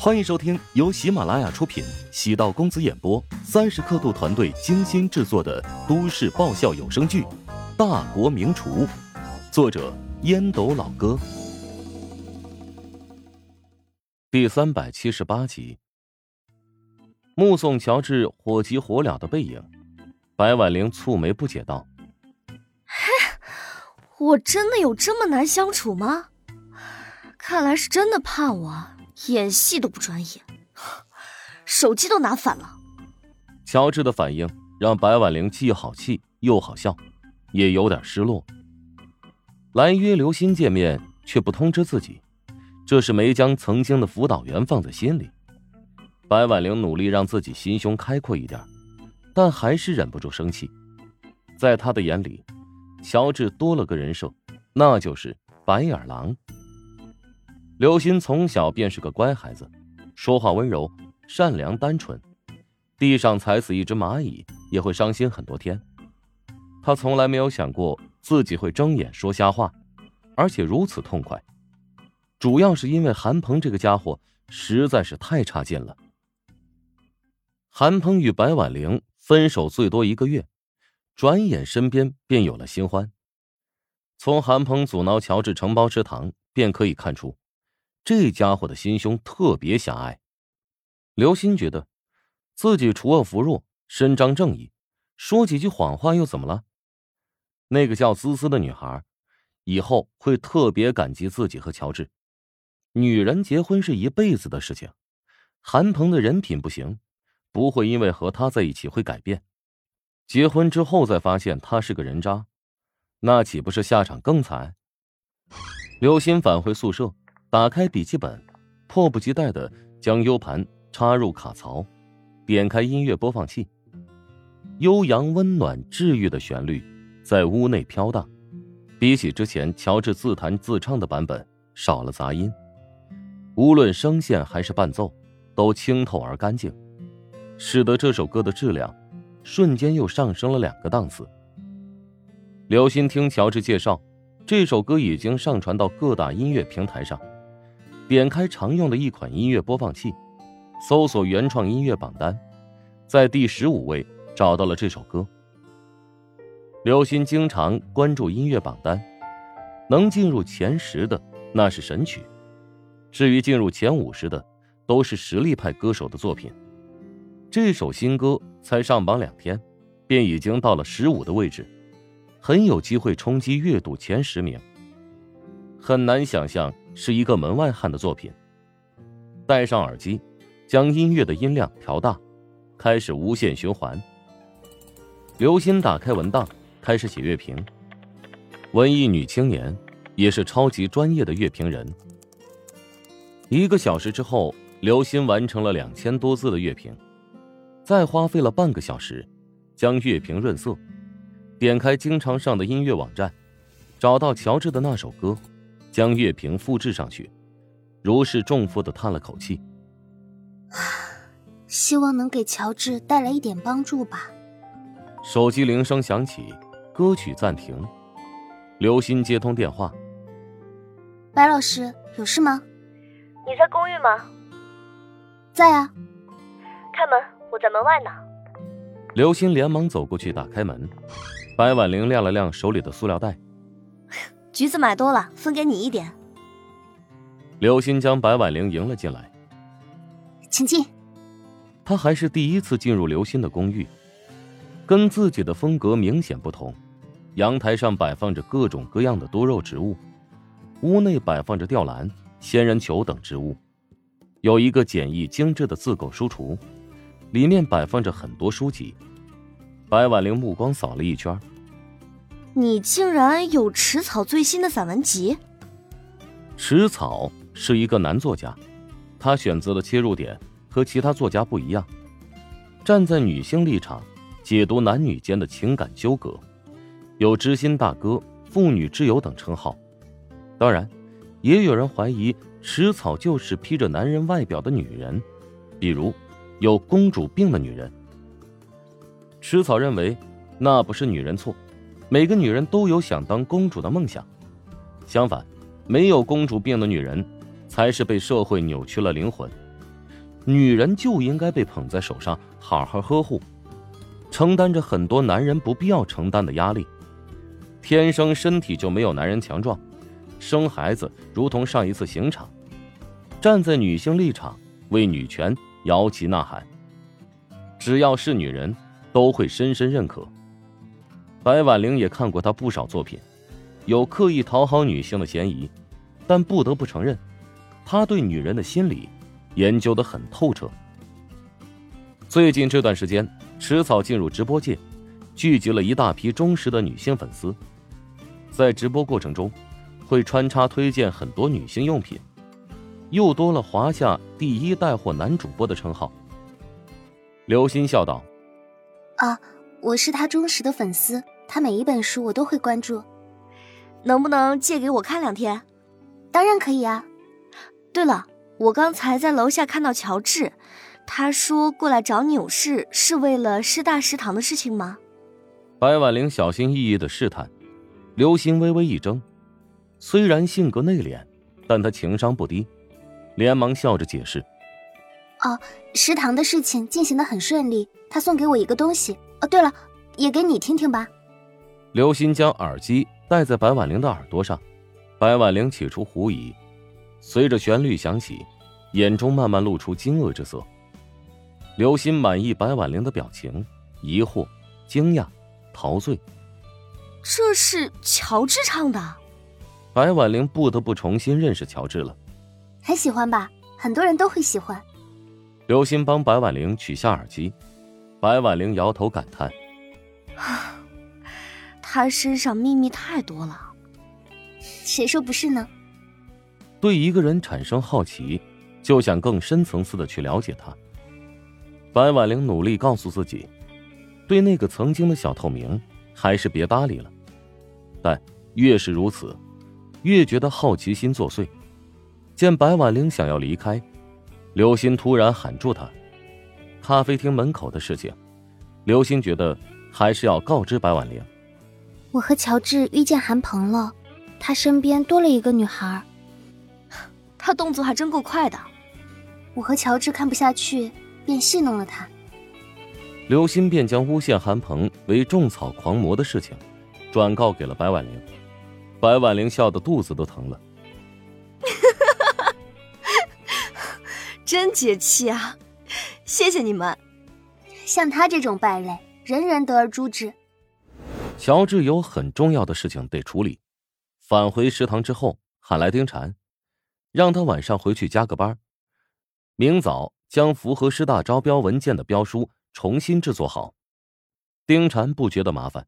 欢迎收听由喜马拉雅出品、喜道公子演播、三十刻度团队精心制作的都市爆笑有声剧《大国名厨》，作者烟斗老哥，第三百七十八集。目送乔治火急火燎的背影，白婉玲蹙眉不解道：“，我真的有这么难相处吗？看来是真的怕我。”演戏都不专业，手机都拿反了。乔治的反应让白婉玲既好气又好笑，也有点失落。来约刘鑫见面却不通知自己，这是没将曾经的辅导员放在心里。白婉玲努力让自己心胸开阔一点，但还是忍不住生气。在他的眼里，乔治多了个人设，那就是白眼狼。刘鑫从小便是个乖孩子，说话温柔、善良、单纯。地上踩死一只蚂蚁也会伤心很多天。他从来没有想过自己会睁眼说瞎话，而且如此痛快。主要是因为韩鹏这个家伙实在是太差劲了。韩鹏与白婉玲分手最多一个月，转眼身边便有了新欢。从韩鹏阻挠乔治承包食堂便可以看出。这家伙的心胸特别狭隘。刘鑫觉得，自己除恶扶弱、伸张正义，说几句谎话又怎么了？那个叫思思的女孩，以后会特别感激自己和乔治。女人结婚是一辈子的事情，韩鹏的人品不行，不会因为和他在一起会改变。结婚之后再发现他是个人渣，那岂不是下场更惨？刘鑫返回宿舍。打开笔记本，迫不及待的将 U 盘插入卡槽，点开音乐播放器。悠扬、温暖、治愈的旋律在屋内飘荡，比起之前乔治自弹自唱的版本，少了杂音。无论声线还是伴奏，都清透而干净，使得这首歌的质量瞬间又上升了两个档次。刘鑫听乔治介绍，这首歌已经上传到各大音乐平台上。点开常用的一款音乐播放器，搜索原创音乐榜单，在第十五位找到了这首歌。刘鑫经常关注音乐榜单，能进入前十的那是神曲，至于进入前五十的，都是实力派歌手的作品。这首新歌才上榜两天，便已经到了十五的位置，很有机会冲击月度前十名。很难想象。是一个门外汉的作品。戴上耳机，将音乐的音量调大，开始无限循环。刘鑫打开文档，开始写乐评。文艺女青年，也是超级专业的乐评人。一个小时之后，刘鑫完成了两千多字的乐评，再花费了半个小时，将乐评润色。点开经常上的音乐网站，找到乔治的那首歌。将乐评复制上去，如释重负的叹了口气。希望能给乔治带来一点帮助吧。手机铃声响起，歌曲暂停。刘鑫接通电话：“白老师，有事吗？你在公寓吗？”“在啊。”“开门，我在门外呢。”刘鑫连忙走过去打开门。白婉玲亮了亮手里的塑料袋。橘子买多了，分给你一点。刘鑫将白婉玲迎了进来，请进。他还是第一次进入刘鑫的公寓，跟自己的风格明显不同。阳台上摆放着各种各样的多肉植物，屋内摆放着吊兰、仙人球等植物，有一个简易精致的自购书橱，里面摆放着很多书籍。白婉玲目光扫了一圈。你竟然有迟草最新的散文集？迟草是一个男作家，他选择的切入点和其他作家不一样，站在女性立场解读男女间的情感纠葛，有知心大哥、妇女之友等称号。当然，也有人怀疑迟草就是披着男人外表的女人，比如有公主病的女人。迟草认为那不是女人错。每个女人都有想当公主的梦想，相反，没有公主病的女人，才是被社会扭曲了灵魂，女人就应该被捧在手上，好好呵护，承担着很多男人不必要承担的压力。天生身体就没有男人强壮，生孩子如同上一次刑场。站在女性立场，为女权摇旗呐喊。只要是女人，都会深深认可。白婉玲也看过他不少作品，有刻意讨好女性的嫌疑，但不得不承认，他对女人的心理研究的很透彻。最近这段时间，迟早进入直播界，聚集了一大批忠实的女性粉丝，在直播过程中，会穿插推荐很多女性用品，又多了华夏第一带货男主播的称号。刘鑫笑道：“啊，我是他忠实的粉丝，他每一本书我都会关注。能不能借给我看两天？当然可以啊。对了，我刚才在楼下看到乔治，他说过来找你有事是为了师大食堂的事情吗？”白婉玲小心翼翼的试探，刘星微微一怔，虽然性格内敛，但他情商不低，连忙笑着解释。哦，食堂的事情进行的很顺利，他送给我一个东西。哦，对了，也给你听听吧。刘鑫将耳机戴在白婉玲的耳朵上，白婉玲起初狐疑，随着旋律响起，眼中慢慢露出惊愕之色。刘鑫满意白婉玲的表情，疑惑、惊讶、陶醉。这是乔治唱的。白婉玲不得不重新认识乔治了。很喜欢吧？很多人都会喜欢。刘鑫帮白婉玲取下耳机，白婉玲摇头感叹：“ 他身上秘密太多了。”谁说不是呢？对一个人产生好奇，就想更深层次的去了解他。白婉玲努力告诉自己，对那个曾经的小透明，还是别搭理了。但越是如此，越觉得好奇心作祟。见白婉玲想要离开。刘鑫突然喊住他，咖啡厅门口的事情，刘鑫觉得还是要告知白婉玲。我和乔治遇见韩鹏了，他身边多了一个女孩，他动作还真够快的。我和乔治看不下去，便戏弄了他。刘鑫便将诬陷韩鹏为种草狂魔的事情，转告给了白婉玲。白婉玲笑得肚子都疼了。真解气啊！谢谢你们。像他这种败类，人人得而诛之。乔治有很重要的事情得处理，返回食堂之后，喊来丁婵，让他晚上回去加个班，明早将符合师大招标文件的标书重新制作好。丁婵不觉得麻烦，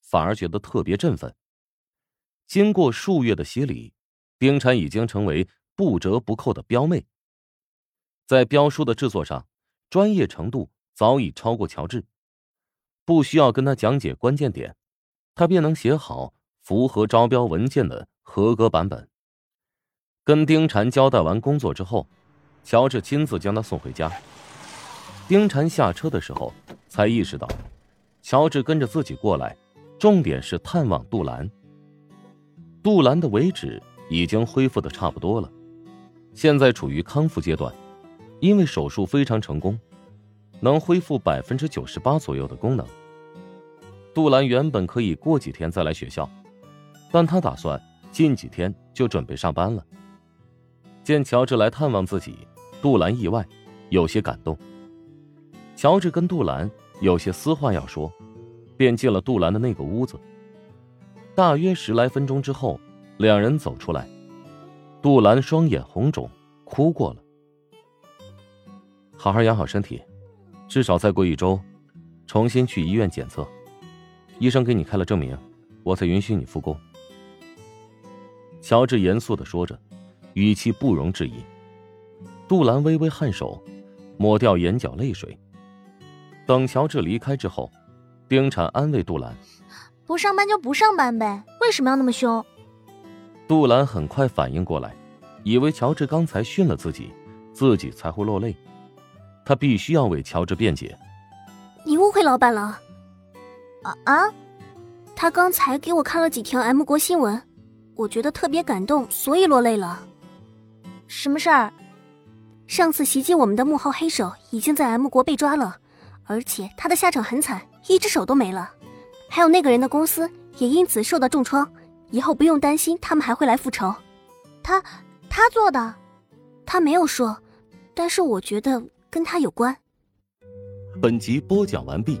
反而觉得特别振奋。经过数月的洗礼，丁婵已经成为不折不扣的标妹。在标书的制作上，专业程度早已超过乔治，不需要跟他讲解关键点，他便能写好符合招标文件的合格版本。跟丁婵交代完工作之后，乔治亲自将他送回家。丁婵下车的时候，才意识到，乔治跟着自己过来，重点是探望杜兰。杜兰的尾指已经恢复的差不多了，现在处于康复阶段。因为手术非常成功，能恢复百分之九十八左右的功能。杜兰原本可以过几天再来学校，但他打算近几天就准备上班了。见乔治来探望自己，杜兰意外，有些感动。乔治跟杜兰有些私话要说，便进了杜兰的那个屋子。大约十来分钟之后，两人走出来，杜兰双眼红肿，哭过了。好好养好身体，至少再过一周，重新去医院检测。医生给你开了证明，我才允许你复工。乔治严肃的说着，语气不容置疑。杜兰微微颔首，抹掉眼角泪水。等乔治离开之后，丁婵安慰杜兰：“不上班就不上班呗，为什么要那么凶？”杜兰很快反应过来，以为乔治刚才训了自己，自己才会落泪。他必须要为乔治辩解。你误会老板了。啊啊！他刚才给我看了几条 M 国新闻，我觉得特别感动，所以落泪了。什么事儿？上次袭击我们的幕后黑手已经在 M 国被抓了，而且他的下场很惨，一只手都没了。还有那个人的公司也因此受到重创，以后不用担心他们还会来复仇。他，他做的，他没有说，但是我觉得跟他有关。本集播讲完毕，